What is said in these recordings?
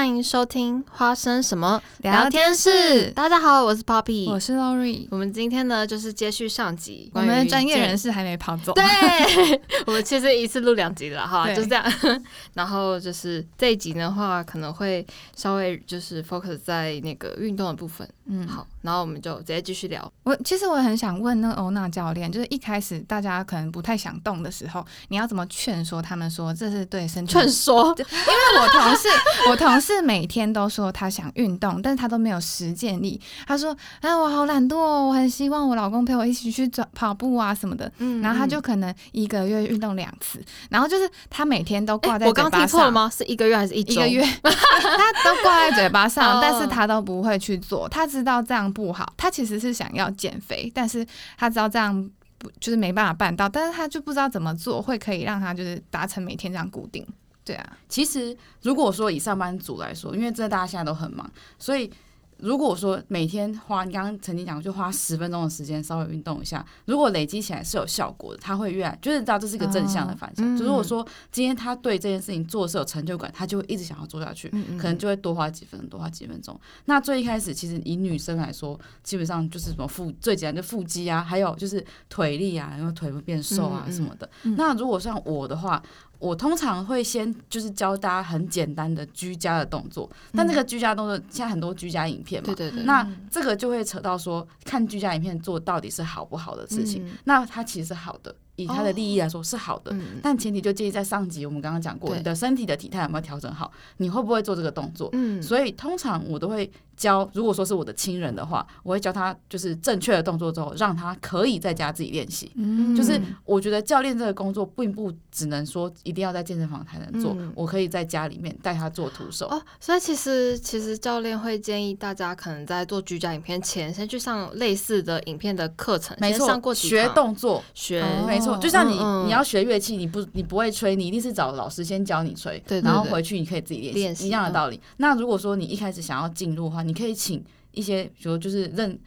嗨，欢迎收听花生什么聊天室。大家好，我是 Poppy，我是 Lori。我们今天呢，就是接续上集，我们的专业人士还没跑走。对，我们其实一次录两集了哈，就这样。然后就是这一集的话，可能会稍微就是 focus 在那个运动的部分。嗯，好，然后我们就直接继续聊。我其实我很想问那个欧娜教练，就是一开始大家可能不太想动的时候，你要怎么劝说他们说这是对身体？劝说，因为我同事。我同事每天都说他想运动，但是他都没有实践力。他说：“哎，我好懒惰哦，我很希望我老公陪我一起去走跑步啊什么的。”嗯，然后他就可能一个月运动两次，然后就是他每天都挂在嘴巴上。我刚刚听错了吗？是一个月还是一周？一个月，他都挂在嘴巴上，但是 他都不会去做。他知道这样不好，他其实是想要减肥，但是他知道这样不就是没办法办到，但是他就不知道怎么做会可以让他就是达成每天这样固定。对啊，其实如果说以上班族来说，因为这大家现在都很忙，所以如果说每天花你刚刚曾经讲，就花十分钟的时间稍微运动一下，如果累积起来是有效果的，他会越来就是知道这是一个正向的反向。就如果说今天他对这件事情做的是有成就感，他就会一直想要做下去，可能就会多花几分钟，多花几分钟。那最一开始，其实以女生来说，基本上就是什么腹最简单的腹肌啊，还有就是腿力啊，因为腿会变瘦啊什么的。那如果像我的话，我通常会先就是教大家很简单的居家的动作，但这个居家动作现在很多居家影片嘛，对对对，那这个就会扯到说看居家影片做到底是好不好的事情，那它其实是好的。以他的利益来说是好的，但前提就建议在上集我们刚刚讲过，你的身体的体态有没有调整好，你会不会做这个动作？嗯所以通常我都会教，如果说是我的亲人的话，我会教他就是正确的动作之后，让他可以在家自己练习。嗯就是我觉得教练这个工作并不只能说一定要在健身房才能做，我可以在家里面带他做徒手。哦，所以其实其实教练会建议大家可能在做居家影片前，先去上类似的影片的课程，没错，学动作，学没错。就像你，你要学乐器，你不，你不会吹，你一定是找老师先教你吹，然后回去你可以自己练习，一样的道理。那如果说你一开始想要进入的话，你可以请一些，比如就是认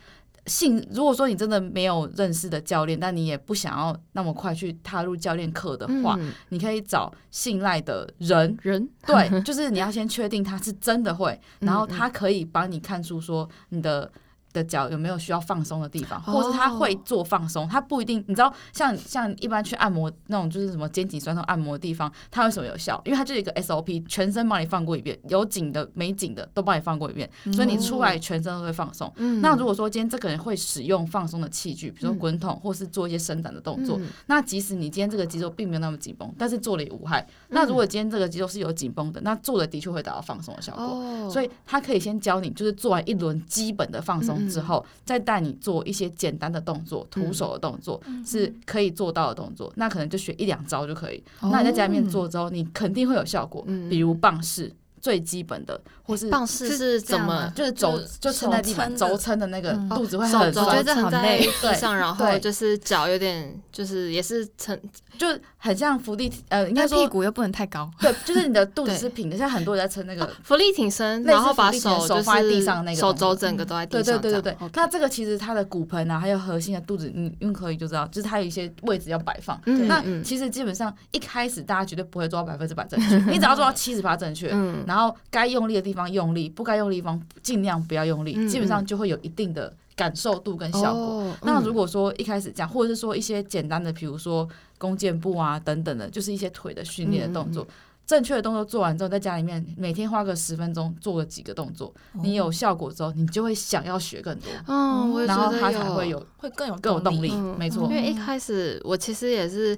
信，如果说你真的没有认识的教练，但你也不想要那么快去踏入教练课的话，你可以找信赖的人，人？对，就是你要先确定他是真的会，然后他可以帮你看出说你的。的脚有没有需要放松的地方，或是他会做放松，他不一定，你知道，像像一般去按摩那种就是什么肩颈酸痛按摩的地方，它为什么有效？因为它就一个 SOP，全身帮你放过一遍，有紧的没紧的都帮你放过一遍，所以你出来全身都会放松。那如果说今天这个人会使用放松的器具，比如说滚筒，或是做一些伸展的动作，那即使你今天这个肌肉并没有那么紧绷，但是做了也无害。那如果今天这个肌肉是有紧绷的，那做的的确会达到放松的效果。所以他可以先教你，就是做完一轮基本的放松。之后再带你做一些简单的动作，徒手的动作是可以做到的动作，那可能就学一两招就可以。那你在家里面做之后，你肯定会有效果。比如棒式最基本的，或是棒式是怎么，就是肘就撑在地板，肘撑的那个肚子会很酸，我觉得很累。对上，然后就是脚有点，就是也是撑。就很像伏地，呃，应该说屁股又不能太高，对，就是你的肚子是平的，像很多人在撑那个伏地挺身，然后把手手放在地上，那个手肘整个都在地上。对对对对对。那这个其实它的骨盆啊，还有核心的肚子，你用可以就知道，就是它有一些位置要摆放。那其实基本上一开始大家绝对不会做到百分之百正确，你只要做到七十八正确，然后该用力的地方用力，不该用力地方尽量不要用力，基本上就会有一定的。感受度跟效果。Oh, 那如果说一开始讲，或者是说一些简单的，比如说弓箭步啊等等的，就是一些腿的训练的动作，嗯、正确的动作做完之后，在家里面每天花个十分钟做个几个动作，你有效果之后，你就会想要学更多。嗯，然后他才会有会更有更有动力。没错，因为一开始我其实也是。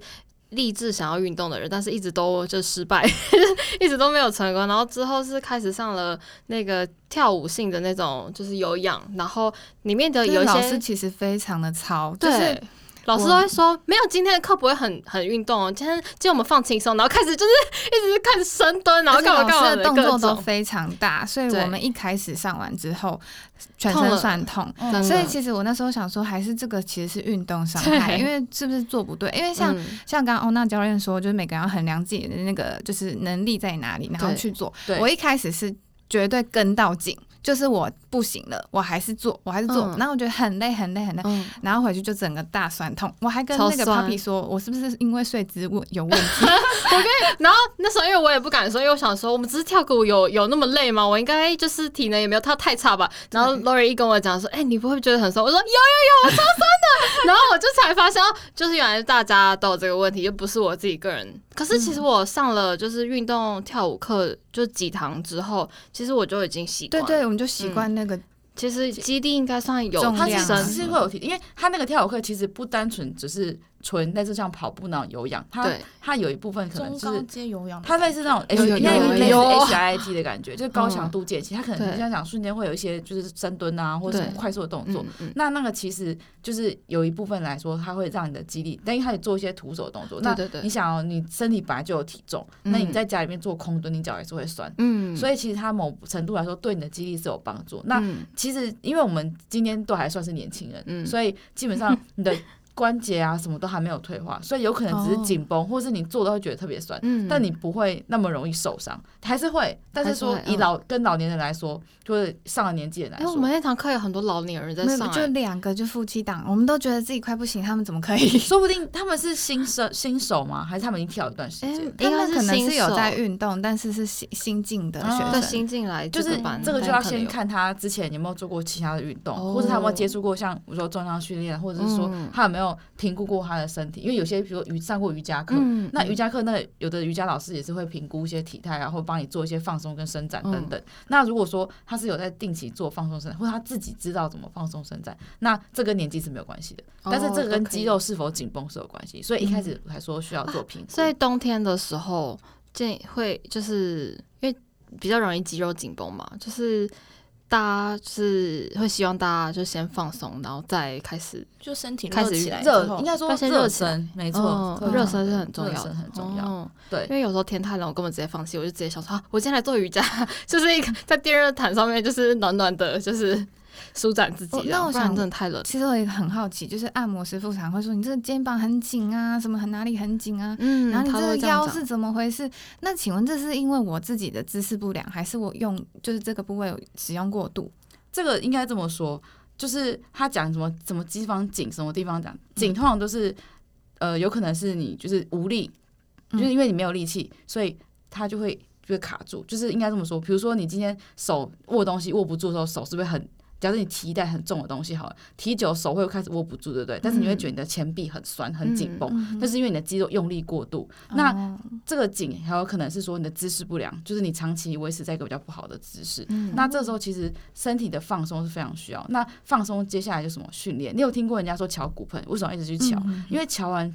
立志想要运动的人，但是一直都就失败，一直都没有成功。然后之后是开始上了那个跳舞性的那种，就是有氧，然后里面的有一些老师其实非常的糙，对。就是老师都会说，没有今天的课不会很很运动哦，今天今天我们放轻松，然后开始就是一直开始深蹲，然后干嘛干嘛的动作都非常大，所以我们一开始上完之后全身酸痛，所以其实我那时候想说，还是这个其实是运动伤害，因为是不是做不对？因为像像刚刚欧娜教练说，就是每个人要衡量自己的那个就是能力在哪里，然后去做。我一开始是。绝对跟到紧。就是我不行了，我还是做，我还是做，嗯、然后我觉得很累很累很累，嗯、然后回去就整个大酸痛。我还跟那个 Papi 说，我是不是因为睡姿问有问题？我跟，然后那时候因为我也不敢说，因为我想说我们只是跳个舞有有那么累吗？我应该就是体能也没有他太差吧。然后 Lori 一跟我讲说，哎、欸，你不会觉得很酸？我说有有有，我 超酸的。然后我就才发现，就是原来大家都有这个问题，又不是我自己个人。可是其实我上了就是运动跳舞课，就几堂之后，其实我就已经习惯。对对，我们就习惯那个。其实基地应该算有，它其实是会有体，因为它那个跳舞课其实不单纯只是。纯类似像跑步那种有氧，它它有一部分可能是它类似那种 H 应该有类似 H I T 的感觉，就是高强度间歇。它可能你像讲瞬间会有一些就是深蹲啊，或者什么快速的动作。那那个其实就是有一部分来说，它会让你的肌力，但因为它也做一些徒手的动作。那你想，哦你身体本来就有体重，那你在家里面做空蹲，你脚也是会酸。嗯，所以其实它某程度来说对你的肌力是有帮助。那其实因为我们今天都还算是年轻人，所以基本上你的。关节啊，什么都还没有退化，所以有可能只是紧绷，或是你做都会觉得特别酸，但你不会那么容易受伤，还是会。但是说以老跟老年人来说，就是上了年纪的人来说，我们那堂课有很多老年人在上，就两个就夫妻档，我们都觉得自己快不行，他们怎么可以？说不定他们是新生新手吗？还是他们已经跳一段时间？他们可能是有在运动，但是是新新进的学生，新进来就是这个就要先看他之前有没有做过其他的运动，或者他有没有接触过像比如说重量训练，或者是说他有没有评估过。他的身体，因为有些比如瑜上过瑜伽课，嗯、那瑜伽课那有的瑜伽老师也是会评估一些体态然后帮你做一些放松跟伸展等等。嗯、那如果说他是有在定期做放松伸展，或者他自己知道怎么放松伸展，那这跟年纪是没有关系的。哦、但是这个跟肌肉是否紧绷是有关系，所以一开始还说需要做评估。所以冬天的时候建议会就是因为比较容易肌肉紧绷嘛，就是。大家是会希望大家就先放松，然后再开始就身体开始起来热，应该说先热身，没错，热身是很重要，很重要。对，因为有时候天太冷，我根本直接放弃，我就直接想说，我今天来做瑜伽，就是一个在电热毯上面，就是暖暖的，就是。舒展自己。那我想真的太冷。其实我也很好奇，就是按摩师傅常会说你这个肩膀很紧啊，什么很哪里很紧啊，嗯，然后你这个腰是怎么回事？那请问这是因为我自己的姿势不良，还是我用就是这个部位使用过度？这个应该这么说，就是他讲什么什么地方紧，什么地方讲紧，通常都是呃有可能是你就是无力，就是因为你没有力气，所以他就会就会卡住。就是应该这么说，比如说你今天手握东西握不住的时候，手是不是很？假如你提一袋很重的东西好了，提久手会开始握不住，对不对？但是你会觉得你的前臂很酸、很紧绷，那是因为你的肌肉用力过度。那这个紧还有可能是说你的姿势不良，就是你长期维持在一个比较不好的姿势。那这时候其实身体的放松是非常需要。那放松接下来就什么训练？你有听过人家说敲骨盆？为什么一直去敲？因为敲完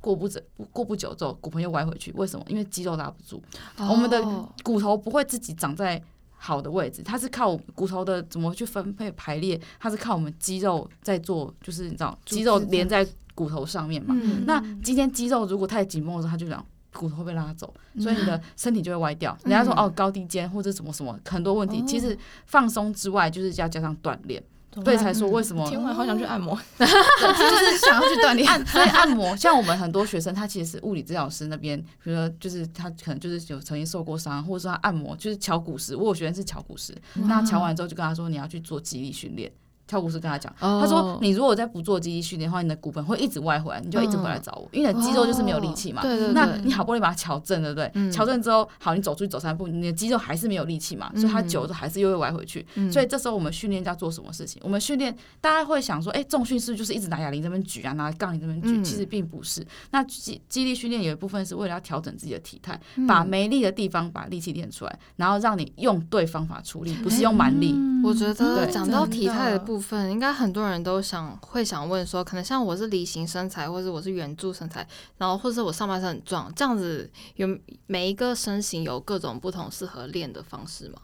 过不久过不久之后骨盆又歪回去，为什么？因为肌肉拉不住。我们的骨头不会自己长在。好的位置，它是靠骨头的怎么去分配排列，它是靠我们肌肉在做，就是你知道，肌肉连在骨头上面嘛。嗯、那今天肌肉如果太紧绷的时候，它就这样骨头会被拉走，所以你的身体就会歪掉。嗯、人家说哦，高低肩或者什么什么很多问题，哦、其实放松之外，就是要加上锻炼。所以才说为什么？听完好想去按摩，就是想要去锻炼。所以按摩，像我们很多学生，他其实是物理治疗师那边，比如说就是他可能就是有曾经受过伤，或者说他按摩就是敲骨石。我有学生是敲骨石，那敲完之后就跟他说，你要去做肌力训练。跳舞师跟他讲，他说：“你如果再不做肌力训练的话，你的骨盆会一直歪回来，你就一直回来找我，因为你的肌肉就是没有力气嘛。那你好不容易把它调正，对不对？调正之后，好，你走出去走三步，你的肌肉还是没有力气嘛，所以它久了之后还是又会歪回去。所以这时候我们训练要做什么事情？我们训练大家会想说，哎，重训是不是就是一直拿哑铃这边举啊，拿杠铃这边举？其实并不是。那肌肌力训练有一部分是为了要调整自己的体态，把没力的地方把力气练出来，然后让你用对方法出力，不是用蛮力。我觉得讲到体态的部分，应该很。多人都想会想问说，可能像我是梨形身材，或者我是圆柱身材，然后或者我上半身很壮，这样子有每一个身形有各种不同适合练的方式吗？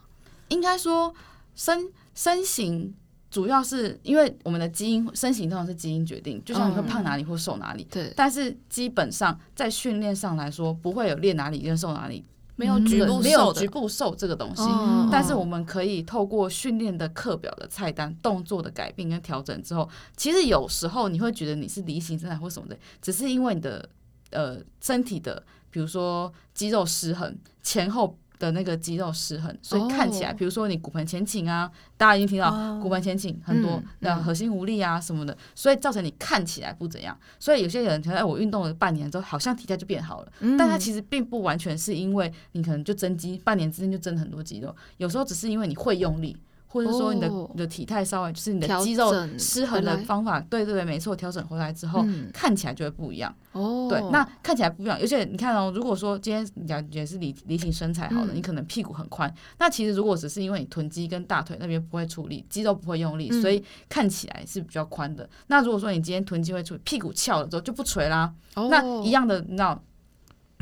应该说身身形主要是因为我们的基因身形通常是基因决定，就像你会胖哪里或瘦哪里，对。但是基本上在训练上来说，不会有练哪里跟瘦哪里。没有局部没有局部瘦这个东西，嗯、但是我们可以透过训练的课表的菜单、动作的改变跟调整之后，其实有时候你会觉得你是梨形身材或什么的，只是因为你的呃身体的，比如说肌肉失衡前后的那个肌肉失衡，所以看起来，比如说你骨盆前倾啊，大家已经听到骨盆前倾很多，那核心无力啊什么的，所以造成你看起来不怎样。所以有些人觉得，哎，我运动了半年之后，好像体态就变好了，但它其实并不完全是因为你可能就增肌，半年之间就增很多肌肉，有时候只是因为你会用力。或者说你的你的体态稍微就是你的肌肉失衡的方法，对对对，没错，调整回来之后看起来就会不一样。哦，对，那看起来不一样。而且你看哦，如果说今天你感觉是梨梨形身材好的，你可能屁股很宽，那其实如果只是因为你臀肌跟大腿那边不会出力，肌肉不会用力，所以看起来是比较宽的。那如果说你今天臀肌会处理，屁股翘了之后就不垂啦。哦那一样的，你知道。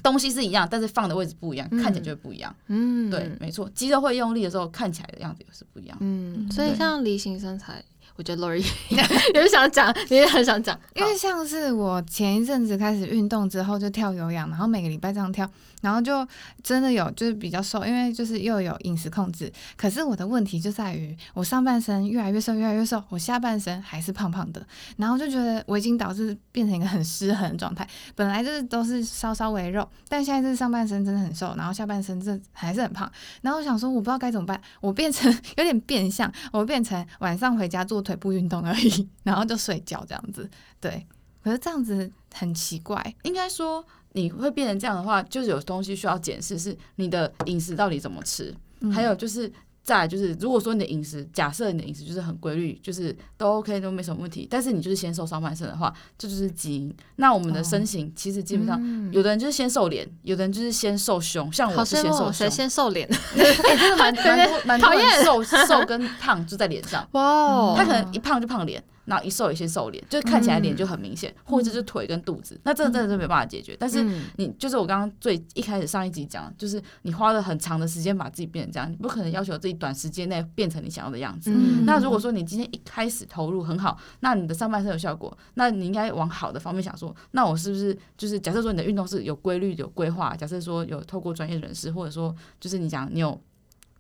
东西是一样，但是放的位置不一样，嗯、看起来就会不一样。嗯，对，没错，肌肉会用力的时候，看起来的样子也是不一样。嗯，所以像梨形身材，我觉得 Lori 也是想讲，你也很想讲，因为像是我前一阵子开始运动之后，就跳有氧，然后每个礼拜这样跳。然后就真的有就是比较瘦，因为就是又有饮食控制。可是我的问题就在于，我上半身越来越瘦，越来越瘦，我下半身还是胖胖的。然后就觉得我已经导致变成一个很失衡的状态。本来就是都是稍稍微肉，但现在是上半身真的很瘦，然后下半身这还是很胖。然后我想说，我不知道该怎么办，我变成 有点变相，我变成晚上回家做腿部运动而已，然后就睡觉这样子。对，可是这样子很奇怪，应该说。你会变成这样的话，就是有东西需要检视，是你的饮食到底怎么吃，嗯、还有就是再就是，如果说你的饮食，假设你的饮食就是很规律，就是都 OK 都没什么问题，但是你就是先瘦上半身的话，这就，是基因。那我们的身形其实基本上，有的人就是先瘦脸，有的人就是先瘦胸，像我是先瘦胸，谁先瘦脸？哎、欸，真的蛮蛮多蛮 讨厌。瘦瘦跟胖就在脸上，哇，他可能一胖就胖脸。然后一瘦一些瘦脸，就看起来脸就很明显，嗯、或者是腿跟肚子，那这真的是没办法解决。嗯、但是你就是我刚刚最一开始上一集讲，就是你花了很长的时间把自己变成这样，你不可能要求自己短时间内变成你想要的样子。嗯、那如果说你今天一开始投入很好，那你的上半身有效果，那你应该往好的方面想说，那我是不是就是假设说你的运动是有规律有规划，假设说有透过专业人士，或者说就是你讲你有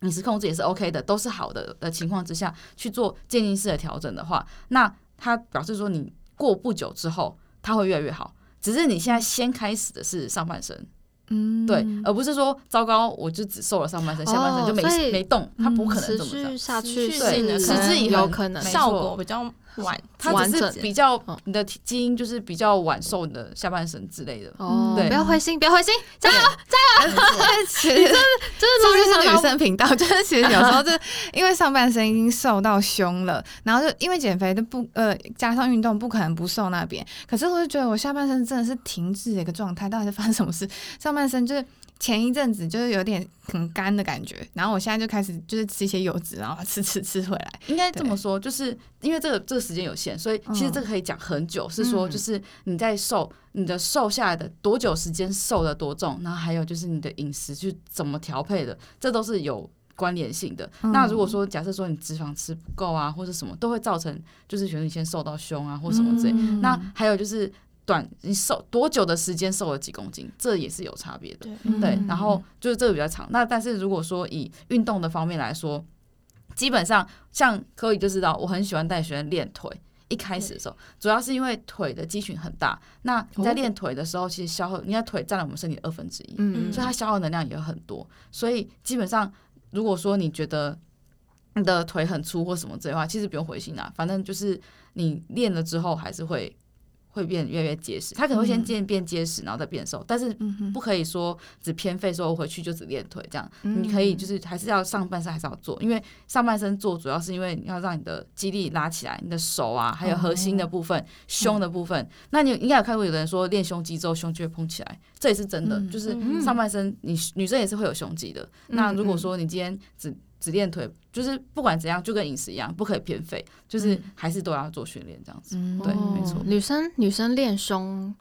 饮食控制也是 OK 的，都是好的的情况之下去做渐进式的调整的话，那它表示说你过不久之后，它会越来越好。只是你现在先开始的是上半身。嗯，对，而不是说糟糕，我就只瘦了上半身，下半身就没没动，它不可能这么持续下去，对，持之以恒，有可能效果比较晚，它只是比较你的基因就是比较晚瘦你的下半身之类的。哦，对，不要灰心，不要灰心，加油，加油！其实 就是就是女生频道，就是其实有时候就是因为上半身已经瘦到胸了，然后就因为减肥的不呃加上运动不可能不瘦那边，可是我就觉得我下半身真的是停滞的一个状态，到底是发生什么事？上半身就是前一阵子就是有点很干的感觉，然后我现在就开始就是吃一些油脂，然后吃吃吃回来。应该这么说，就是因为这个这个时间有限，所以其实这个可以讲很久。是说，就是你在瘦，你的瘦下来的多久时间瘦的多重，然后还有就是你的饮食去怎么调配的，这都是有关联性的。那如果说假设说你脂肪吃不够啊，或者什么，都会造成就是觉得你先瘦到胸啊，或什么之类。那还有就是。短你瘦多久的时间瘦了几公斤，这也是有差别的。对，对，然后就是这个比较长。那但是如果说以运动的方面来说，基本上像可以就知道，我很喜欢带学生练腿。一开始的时候，主要是因为腿的肌群很大。那你在练腿的时候，其实消耗，你看腿占了我们身体的二分之一，嗯，所以它消耗能量也很多。所以基本上，如果说你觉得你的腿很粗或什么之类的话，其实不用灰心啦，反正就是你练了之后还是会。会变越来越结实，他可能会先渐变结实，然后再变瘦，但是不可以说只偏废，说我回去就只练腿这样。你可以就是还是要上半身还是要做，因为上半身做主要是因为你要让你的肌力拉起来，你的手啊，还有核心的部分、胸的部分。那你应该有看过有的人说练胸肌之后胸就会膨起来，这也是真的，就是上半身你女生也是会有胸肌的。那如果说你今天只只练腿，就是不管怎样，就跟饮食一样，不可以偏废，就是还是都要做训练这样子。嗯、对，没错。女生女生练胸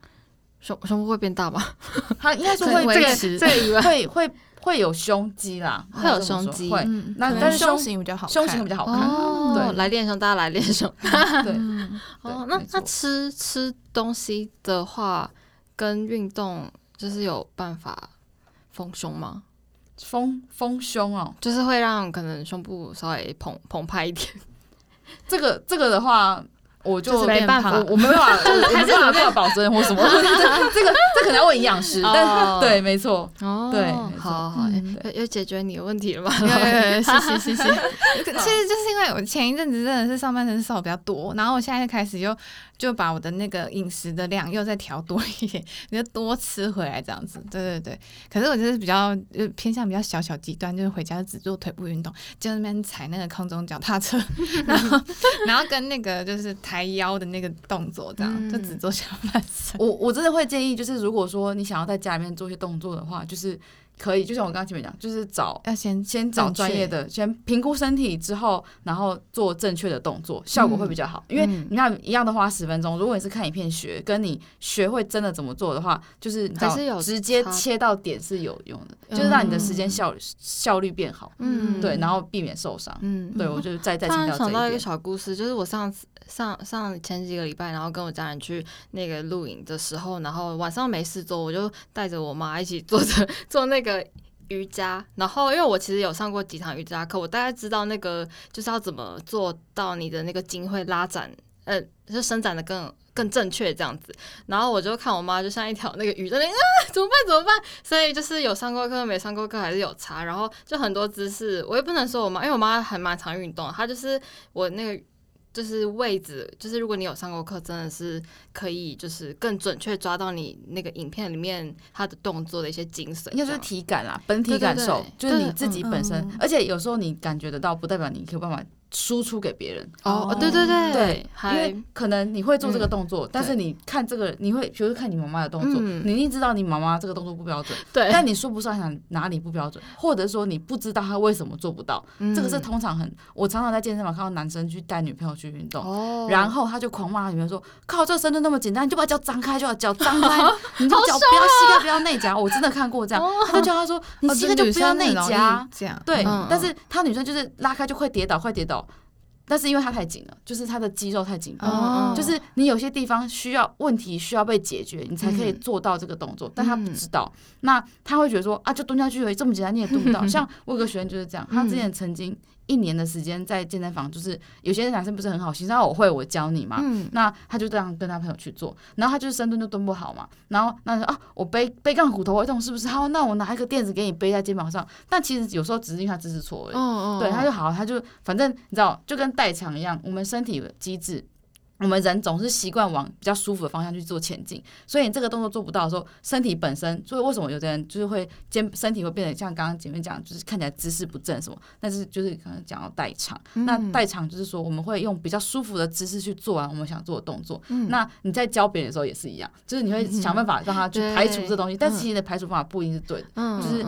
胸胸部会变大吗？她应该说会维持，对，会会会有胸肌啦，会有胸肌。会，那但是胸型比较好，胸型比较好看。哦、对，来练胸，大家来练胸。对，哦，那那吃吃东西的话，跟运动就是有办法丰胸吗？丰丰胸哦，就是会让可能胸部稍微澎澎湃一点。这个这个的话，我就没办法，我没办法，还是没办法保证或什么。这个这可能要问营养师，但 对，没错，对，好好，有解决你的问题了吗？谢谢谢谢。其实就是因为我前一阵子真的是上半身瘦比较多，然后我现在开始又就把我的那个饮食的量又再调多一点，你就多吃回来这样子。对对对，可是我就是比较偏向比较小小极端，就是回家只做腿部运动，就那边踩那个空中脚踏车，然后然后跟那个就是抬腰的那个动作，这样、嗯、就只做下半身。我我真的会建议，就是如果说你想要在家里面做一些动作的话，就是。可以，就像我刚刚前面讲，就是找要先先找专业的，先评估身体之后，然后做正确的动作，效果会比较好。因为你看一样的花十分钟，如果你是看影片学，跟你学会真的怎么做的话，就是直接切到点是有用的，就是让你的时间效效率变好。嗯，对，然后避免受伤。嗯，对我就是再再强调这一点。想到一个小故事，就是我上次上上前几个礼拜，然后跟我家人去那个露营的时候，然后晚上没事做，我就带着我妈一起坐着 做那个。瑜伽，然后因为我其实有上过几堂瑜伽课，我大概知道那个就是要怎么做到你的那个筋会拉展，呃，就伸展的更更正确这样子。然后我就看我妈就像一条那个鱼在那啊，怎么办怎么办？所以就是有上过课没上过课还是有差。然后就很多姿势，我也不能说我妈，因为我妈还蛮常运动，她就是我那个。就是位置，就是如果你有上过课，真的是可以，就是更准确抓到你那个影片里面他的动作的一些精髓，应该就是体感啦，本体感受，就是你自己本身，而且有时候你感觉得到，不代表你有办法。输出给别人。哦，对对对。对，因为可能你会做这个动作，但是你看这个，你会比如说看你妈妈的动作，你一定知道你妈妈这个动作不标准，对，但你说不上想哪里不标准，或者说你不知道她为什么做不到，这个是通常很，我常常在健身房看到男生去带女朋友去运动，然后他就狂骂他女朋友说，靠，这个深蹲那么简单，你就把脚张开就好，脚张开，你就脚不要膝盖不要内夹，我真的看过这样，他就叫他说，你膝盖就不要内夹，这样。对，但是他女生就是拉开就快跌倒，快跌倒。但是因为它太紧了，就是它的肌肉太紧了，就是你有些地方需要问题需要被解决，你才可以做到这个动作。但他不知道，那他会觉得说啊，就蹲下去而已，这么简单你也蹲不到。像我有个学员就是这样，他之前曾经。一年的时间在健身房，就是有些男生不是很好心，然后我会我教你嘛，嗯、那他就这样跟他朋友去做，然后他就是深蹲就蹲不好嘛，然后那说啊，我背背杠骨头会痛是不是？好，那我拿一个垫子给你背在肩膀上，但其实有时候只是因为他姿势错而已，哦哦对，他就好，他就反正你知道，就跟代偿一样，我们身体的机制。我们人总是习惯往比较舒服的方向去做前进，所以你这个动作做不到的时候，身体本身，所以为什么有的人就是会肩身体会变得像刚刚前面讲，就是看起来姿势不正什么？但是就是可能讲到代偿，嗯、那代偿就是说我们会用比较舒服的姿势去做完我们想做的动作。嗯、那你在教别人的时候也是一样，就是你会想办法让他去排除这东西，嗯、但是其实你的排除方法不一定是对的，嗯、就是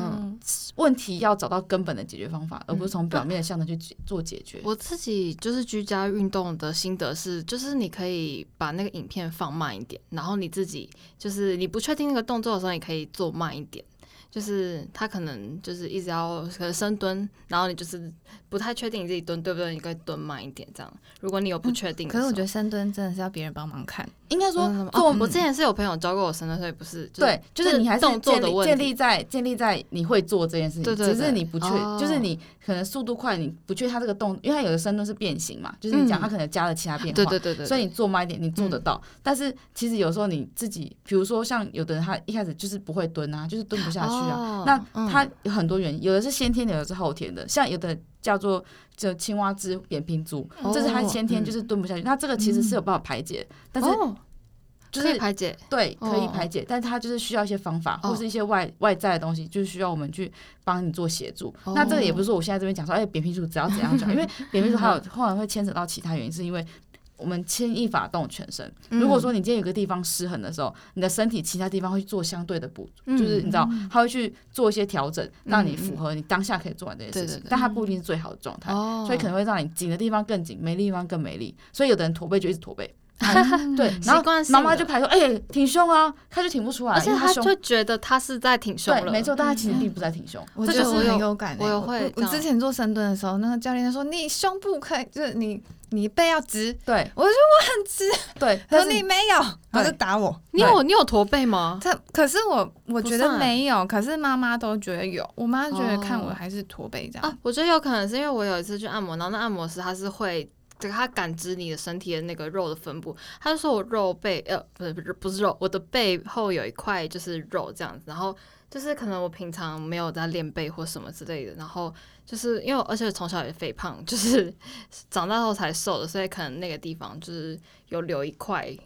问题要找到根本的解决方法，而不是从表面的向的去做解决。我自己就是居家运动的心得是，就是。你可以把那个影片放慢一点，然后你自己就是你不确定那个动作的时候，你可以做慢一点。就是他可能就是一直要可能深蹲，然后你就是不太确定你自己蹲对不对，你可以蹲慢一点这样。如果你有不确定、嗯，可是我觉得深蹲真的是要别人帮忙看。应该说，哦，我之前是有朋友教过我深蹲，所以不是对，就是你还是动作的问题，建立在建立在你会做这件事情，对对对，只是你不确，就是你可能速度快，你不确定他这个动，因为他有的深蹲是变形嘛，就是你讲他可能加了其他变化，对对对对，所以你做慢一点，你做得到。但是其实有时候你自己，比如说像有的人他一开始就是不会蹲啊，就是蹲不下去啊，那它有很多原因，有的是先天的，有的是后天的，像有的。叫做就青蛙肢扁平足，这是他先天就是蹲不下去。那这个其实是有办法排解，但是就是排解，对，可以排解，但是他就是需要一些方法或是一些外外在的东西，就是需要我们去帮你做协助。那这个也不是说我现在这边讲说，哎，扁平足只要怎样讲，因为扁平足还有后来会牵扯到其他原因，是因为。我们牵一发动全身。如果说你今天有个地方失衡的时候，你的身体其他地方会做相对的补，就是你知道，他会去做一些调整，让你符合你当下可以做完这些事情。但它不一定是最好的状态，所以可能会让你紧的地方更紧，没力地方更没力。所以有的人驼背就一直驼背，对，然后妈妈就排说：“哎，挺胸啊！”他就挺不出来，而且他就觉得他是在挺胸了。没错，但他其实并不在挺胸。我觉得我很有感，我有会。我之前做深蹲的时候，那个教练说：“你胸部可以，就是你。”你背要直，对，我就说我很直，对，可是你没有，他就打我。你有你有驼背吗？他可是我我觉得没有，可是妈妈都觉得有，我妈觉得看我还是驼背这样。啊，我觉得有可能是因为我有一次去按摩，然后那按摩师他是会给他感知你的身体的那个肉的分布，他就说我肉背呃不是不是不是肉，我的背后有一块就是肉这样子，然后就是可能我平常没有在练背或什么之类的，然后就是因为而且从小也肥胖，就是 长大后才瘦的，所以可能那个地方就是有留一块。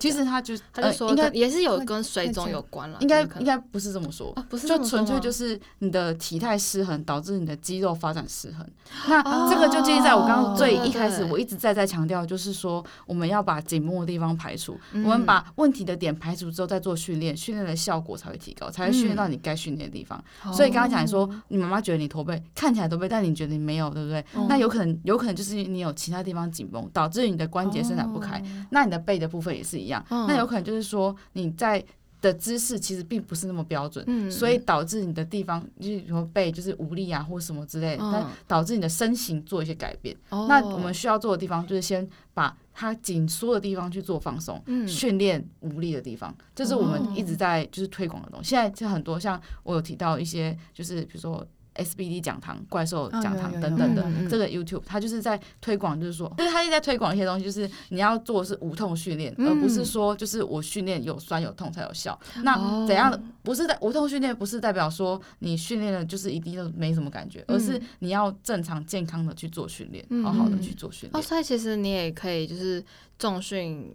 其实他就他就说，应该也是有跟水肿有关了。应该应该不是这么说，不是就纯粹就是你的体态失衡导致你的肌肉发展失衡。那这个就建立在我刚刚最一开始，我一直在在强调，就是说我们要把紧绷的地方排除，我们把问题的点排除之后再做训练，训练的效果才会提高，才会训练到你该训练的地方。所以刚刚讲你说，你妈妈觉得你驼背看起来驼背，但你觉得你没有，对不对？那有可能有可能就是你有其他地方紧绷，导致你的关节伸展不开。那你的背的部分也是一样，那有。可能就是说你在的姿势其实并不是那么标准，嗯、所以导致你的地方就是什么背就是无力啊或什么之类的，嗯、但导致你的身形做一些改变。哦、那我们需要做的地方就是先把它紧缩的地方去做放松，训练、嗯、无力的地方，这是我们一直在就是推广的东西。现在就很多像我有提到一些，就是比如说。SBD 讲堂、怪兽讲堂等等的，这个 YouTube 它就是在推广，就是说，就是它一直在推广一些东西，就是你要做的是无痛训练，而不是说就是我训练有酸有痛才有效。那怎样的不是在无痛训练，不是代表说你训练了就是一定就没什么感觉，而是你要正常健康的去做训练，好好的去做训练。哦，所以其实你也可以就是重训。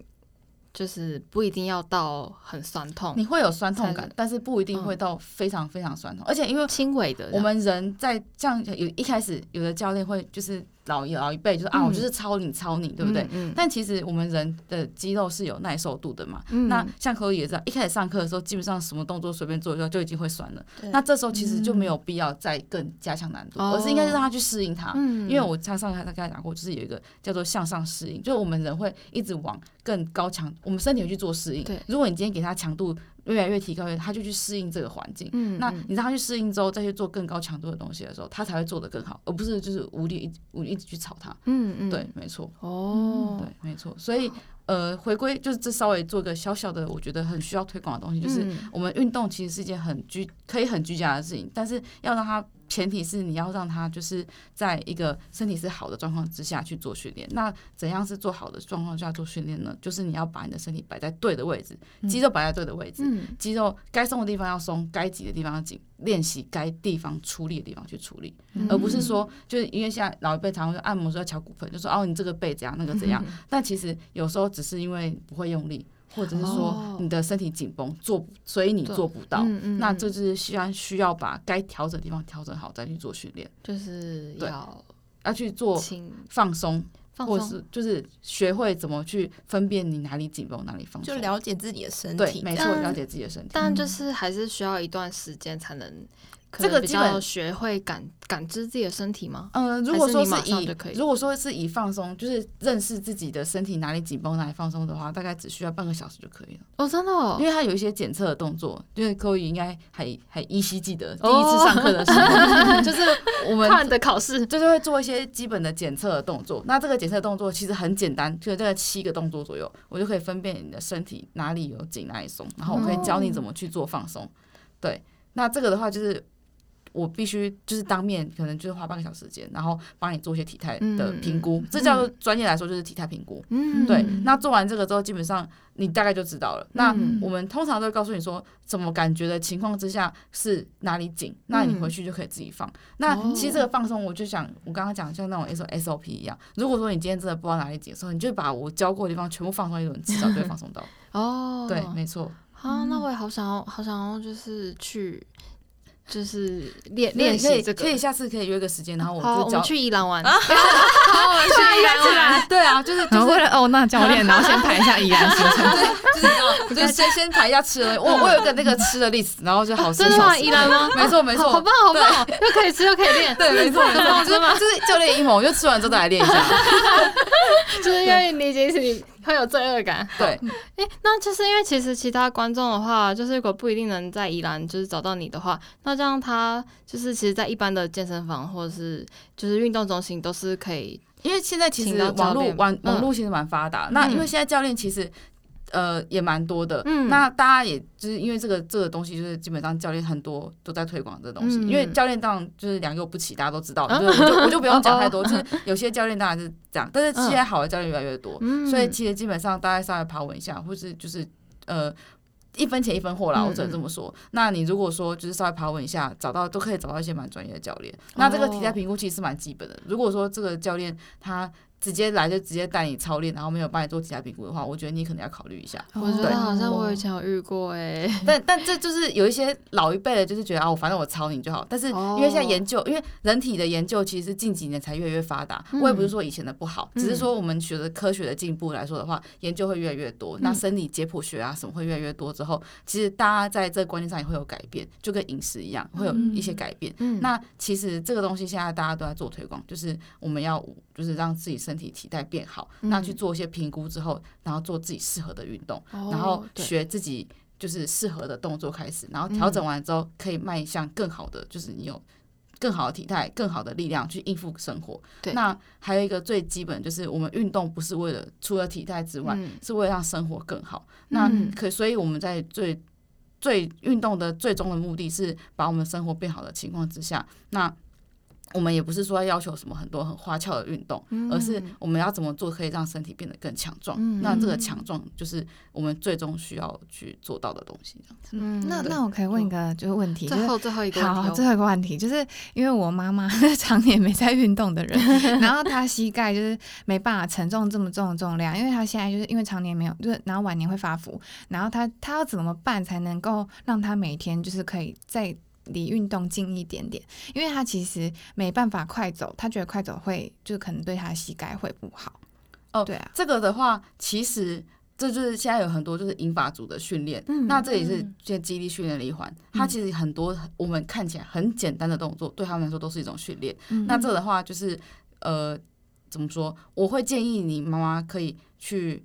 就是不一定要到很酸痛，你会有酸痛感，但是不一定会到非常非常酸痛，而且因为轻微的，我们人在这样有一开始有的教练会就是。老一老一辈就是啊，我就是超你超你，对不对？但其实我们人的肌肉是有耐受度的嘛。那像可以也知道，一开始上课的时候，基本上什么动作随便做一下就已经会酸了。那这时候其实就没有必要再更加强难度，而是应该是让他去适应它。因为我上上课他刚才讲过，就是有一个叫做向上适应，就是我们人会一直往更高强，我们身体会去做适应。如果你今天给他强度。越来越提高，他就去适应这个环境。嗯，那你让他去适应之后，再去做更高强度的东西的时候，他才会做得更好，而不是就是无力一无力一直去吵他。嗯嗯，对，没错。哦，对，没错。所以呃，回归就是这稍微做个小小的，我觉得很需要推广的东西，就是我们运动其实是一件很居可以很居家的事情，但是要让他。前提是你要让他就是在一个身体是好的状况之下去做训练。那怎样是做好的状况下做训练呢？就是你要把你的身体摆在对的位置，肌肉摆在对的位置，肌肉该松的地方要松，该紧的地方要紧，练习该地方出力的地方去出力，而不是说就是因为现在老一辈常常说按摩说要敲骨盆，就说哦你这个背怎样那个怎样，但其实有时候只是因为不会用力。或者是说你的身体紧绷，做所以你做不到，那这就是需要需要把该调整的地方调整好再去做训练，就是要要去做放松，或是就是学会怎么去分辨你哪里紧绷哪里放松，就了解自己的身体，对，没错，了解自己的身体，但就是还是需要一段时间才能。这个基本学会感感知自己的身体吗？嗯，如果说是以如果说是以放松，就是认识自己的身体哪里紧绷哪里放松的话，大概只需要半个小时就可以了。哦，真的哦，因为它有一些检测的动作，就是柯宇应该还还依稀记得第一次上课的时候，就是我们的考试就是会做一些基本的检测的动作。那这个检测动作其实很简单，就大概七个动作左右，我就可以分辨你的身体哪里有紧哪里松，然后我可以教你怎么去做放松。对，那这个的话就是。我必须就是当面，可能就是花半个小时时间，然后帮你做一些体态的评估，嗯、这叫做专业来说就是体态评估。嗯，对。那做完这个之后，基本上你大概就知道了。嗯、那我们通常都会告诉你说，怎么感觉的情况之下是哪里紧，那你回去就可以自己放。嗯、那其实这个放松，我就想我刚刚讲像那种 S S O P 一样，如果说你今天真的不知道哪里紧的时候，你就把我教过的地方全部放松一轮，至少就会放松到。哦，对，没错。啊，那我也好想要，好想要，就是去。就是练练习这个，可以下次可以约个时间，然后我们就去宜兰玩。好，我们去宜兰玩。对啊，就是就是为了哦，那教练，然后先排一下宜兰行程。就是就先先排一下吃的。我我有个那个吃的 list，然后就好吃。真的吗？宜兰吗？没错没错，好棒好棒，又可以吃又可以练。对，没错没错，就是就是教练阴谋，我就吃完之后再来练一下。就是因为你已经是你。会有罪恶感。对，哎、欸，那就是因为其实其他观众的话，就是如果不一定能在宜兰就是找到你的话，那这样他就是其实，在一般的健身房或者是就是运动中心都是可以，因为现在其实网络网网络其实蛮发达。嗯、那因为现在教练其实。呃，也蛮多的。嗯，那大家也就是因为这个这个东西，就是基本上教练很多都在推广这个东西。嗯、因为教练当然就是良莠不齐，大家都知道，嗯、就是我就我就不用讲太多。就是 有些教练当然是这样，但是现在好的教练越来越多，嗯、所以其实基本上大家稍微爬稳一下，或是就是呃一分钱一分货啦，我只能这么说。嗯、那你如果说就是稍微爬稳一下，找到都可以找到一些蛮专业的教练。那这个体态评估其实是蛮基本的。如果说这个教练他。直接来就直接带你操练，然后没有帮你做其他评估的话，我觉得你可能要考虑一下。我觉得好像我以前有遇过哎、欸，但 但这就是有一些老一辈的，就是觉得啊，我反正我操你就好。但是因为现在研究，因为人体的研究其实是近几年才越来越发达。我也不是说以前的不好，只是说我们学的科学的进步来说的话，研究会越来越多。那生理解剖学啊什么会越来越多之后，其实大家在这个观念上也会有改变，就跟饮食一样会有一些改变。那其实这个东西现在大家都在做推广，就是我们要。就是让自己身体体态变好，那去做一些评估之后，然后做自己适合的运动，然后学自己就是适合的动作开始，然后调整完之后可以迈向更好的，就是你有更好的体态、更好的力量去应付生活。那还有一个最基本就是我们运动不是为了除了体态之外，是为了让生活更好。那可所以我们在最最运动的最终的目的是把我们生活变好的情况之下，那。我们也不是说要要求什么很多很花俏的运动，而是我们要怎么做可以让身体变得更强壮。那这个强壮就是我们最终需要去做到的东西。嗯，那那我可以问一个就是问题，最后最后一个问题，好，最后一个问题就是因为我妈妈 常年没在运动的人，然后她膝盖就是没办法承重这么重的重量，因为她现在就是因为常年没有，就是然后晚年会发福，然后她她要怎么办才能够让她每天就是可以在。离运动近一点点，因为他其实没办法快走，他觉得快走会就可能对他膝盖会不好。哦，对啊，这个的话，其实这就是现在有很多就是英法组的训练，嗯、那这也是这肌力训练的一环。它、嗯、其实很多我们看起来很简单的动作，对他们来说都是一种训练。嗯、那这个的话就是呃，怎么说？我会建议你妈妈可以去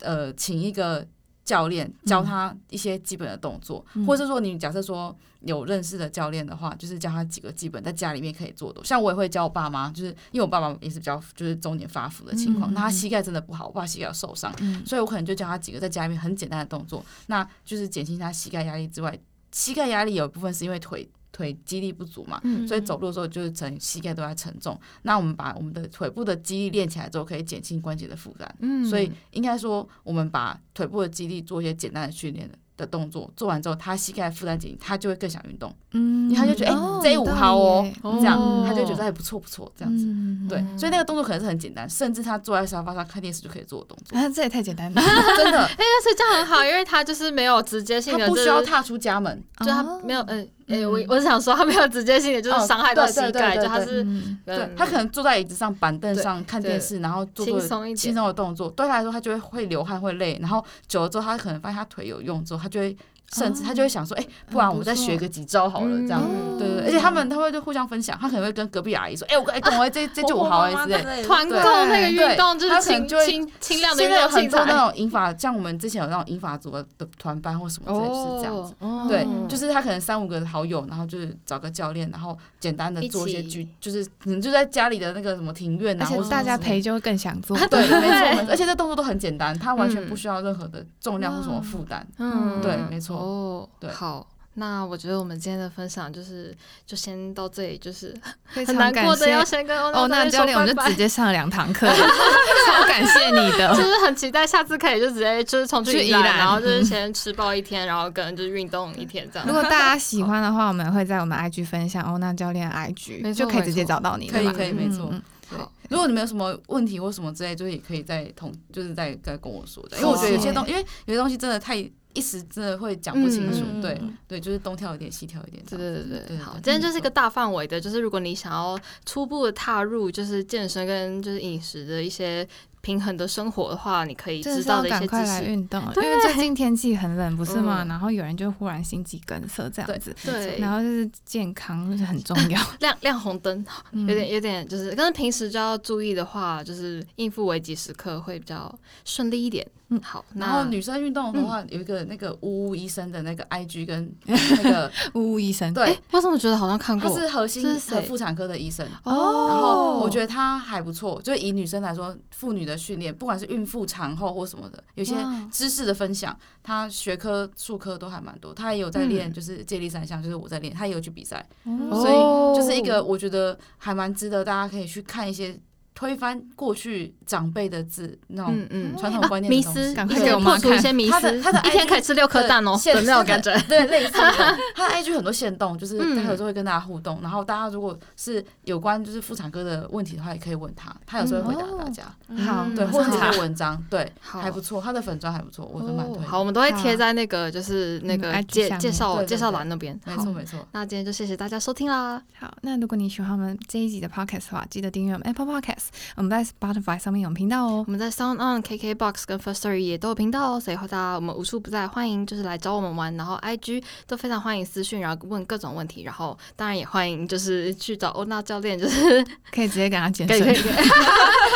呃，请一个。教练教他一些基本的动作，嗯、或者是说你假设说有认识的教练的话，就是教他几个基本在家里面可以做的。像我也会教我爸妈，就是因为我爸爸也是比较就是中年发福的情况，那、嗯、他膝盖真的不好，我爸膝盖受伤，嗯、所以我可能就教他几个在家里面很简单的动作，那就是减轻他膝盖压力之外，膝盖压力有一部分是因为腿。腿肌力不足嘛，所以走路的时候就是整膝盖都在沉重。那我们把我们的腿部的肌力练起来之后，可以减轻关节的负担。所以应该说，我们把腿部的肌力做一些简单的训练的动作做完之后，他膝盖负担减轻，他就会更想运动。嗯，他就觉得哎，这一五好哦，这样他就觉得还不错不错，这样子。对，所以那个动作可能是很简单，甚至他坐在沙发上看电视就可以做的动作。啊，这也太简单了，真的。哎，所以这样很好，因为他就是没有直接性的，不需要踏出家门，就他没有嗯。哎，我我是想说，他没有直接性的，就是伤害到膝盖，就他是，对，他可能坐在椅子上、板凳上看电视，然后做做轻松的动作，对他来说，他就会会流汗、会累，然后久了之后，他可能发现他腿有用之后，他就会。甚至他就会想说，哎，不然我们再学个几招好了，这样，对对。而且他们他会就互相分享，他可能会跟隔壁阿姨说，哎，我哎，懂了，这这就好哎，之类。团购那个运动就是轻轻轻量的。现在有很多那种英法，像我们之前有那种英法组的团班或什么之类是这样子。对，就是他可能三五个好友，然后就是找个教练，然后简单的做一些举，就是可能就在家里的那个什么庭院，然后大家陪就会更想做。对，没错。而且这动作都很简单，他完全不需要任何的重量或什么负担。嗯，对，没错。哦，对，好，那我觉得我们今天的分享就是就先到这里，就是 很难过的要先跟欧娜教练，我们就直接上两堂课，超感谢你的，就是很期待下次可以就直接就是从去宜兰，然后就是先吃爆一天，然后跟就是运动一天这样。如果大家喜欢的话，我们会在我们 IG 分享欧娜教练 IG，就可以直接找到你，可以可以，没错。好，如果你们有什么问题或什么之类，就是也可以再同就是再再跟我说的，因为我觉得有些东，因为有些东西真的太。一时真的会讲不清楚，嗯、对对，就是东跳一点西跳一点，对对对对。对好，今天就是一个大范围的，就是如果你想要初步的踏入就是健身跟就是饮食的一些。平衡的生活的话，你可以知道的一些知识。赶快来运动，因为最近天气很冷，不是吗？然后有人就忽然心肌梗塞这样子，对。然后就是健康就是很重要，亮亮红灯，有点有点就是，但是平时就要注意的话，就是应付危急时刻会比较顺利一点。嗯，好。然后女生运动的话，有一个那个呜呜医生的那个 IG 跟那个 呜呜医生，对。为什么觉得好像看过？他是核心和妇产科的医生哦。然后我觉得他还不错，就以女生来说，妇女的。的训练，不管是孕妇产后或什么的，有些知识的分享，他学科术科都还蛮多。他也有在练，就是接力三项，就是我在练，他也有去比赛，所以就是一个我觉得还蛮值得大家可以去看一些。推翻过去长辈的字那种传统观念迷思，赶快给我破除一些迷思。他的他的一天可以吃六颗蛋哦，有没有感觉？对，类似的。他的 IG 很多限动，就是他有时候会跟大家互动。然后大家如果是有关就是妇产科的问题的话，也可以问他，他有时候会回答大家。好，对，或者是写文章，对，还不错。他的粉砖还不错，我都蛮推。好，我们都会贴在那个就是那个介介绍介绍栏那边。没错没错。那今天就谢谢大家收听啦。好，那如果你喜欢我们这一集的 Podcast 的话，记得订阅我们 Apple Podcast。我们在 Spotify 上面有频道哦，我们在 Sound On、KKBox 跟 Firstory 也都有频道哦，所以大家我们无处不在，欢迎就是来找我们玩，然后 IG 都非常欢迎私讯，然后问各种问题，然后当然也欢迎就是去找欧娜教练，就是 可以直接跟他健身，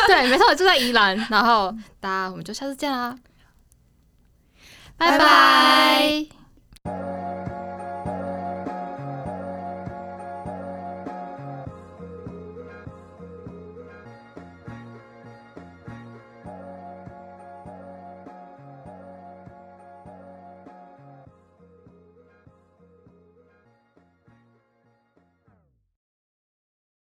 对，没错，我就在宜兰，然后大家我们就下次见啦，拜。拜。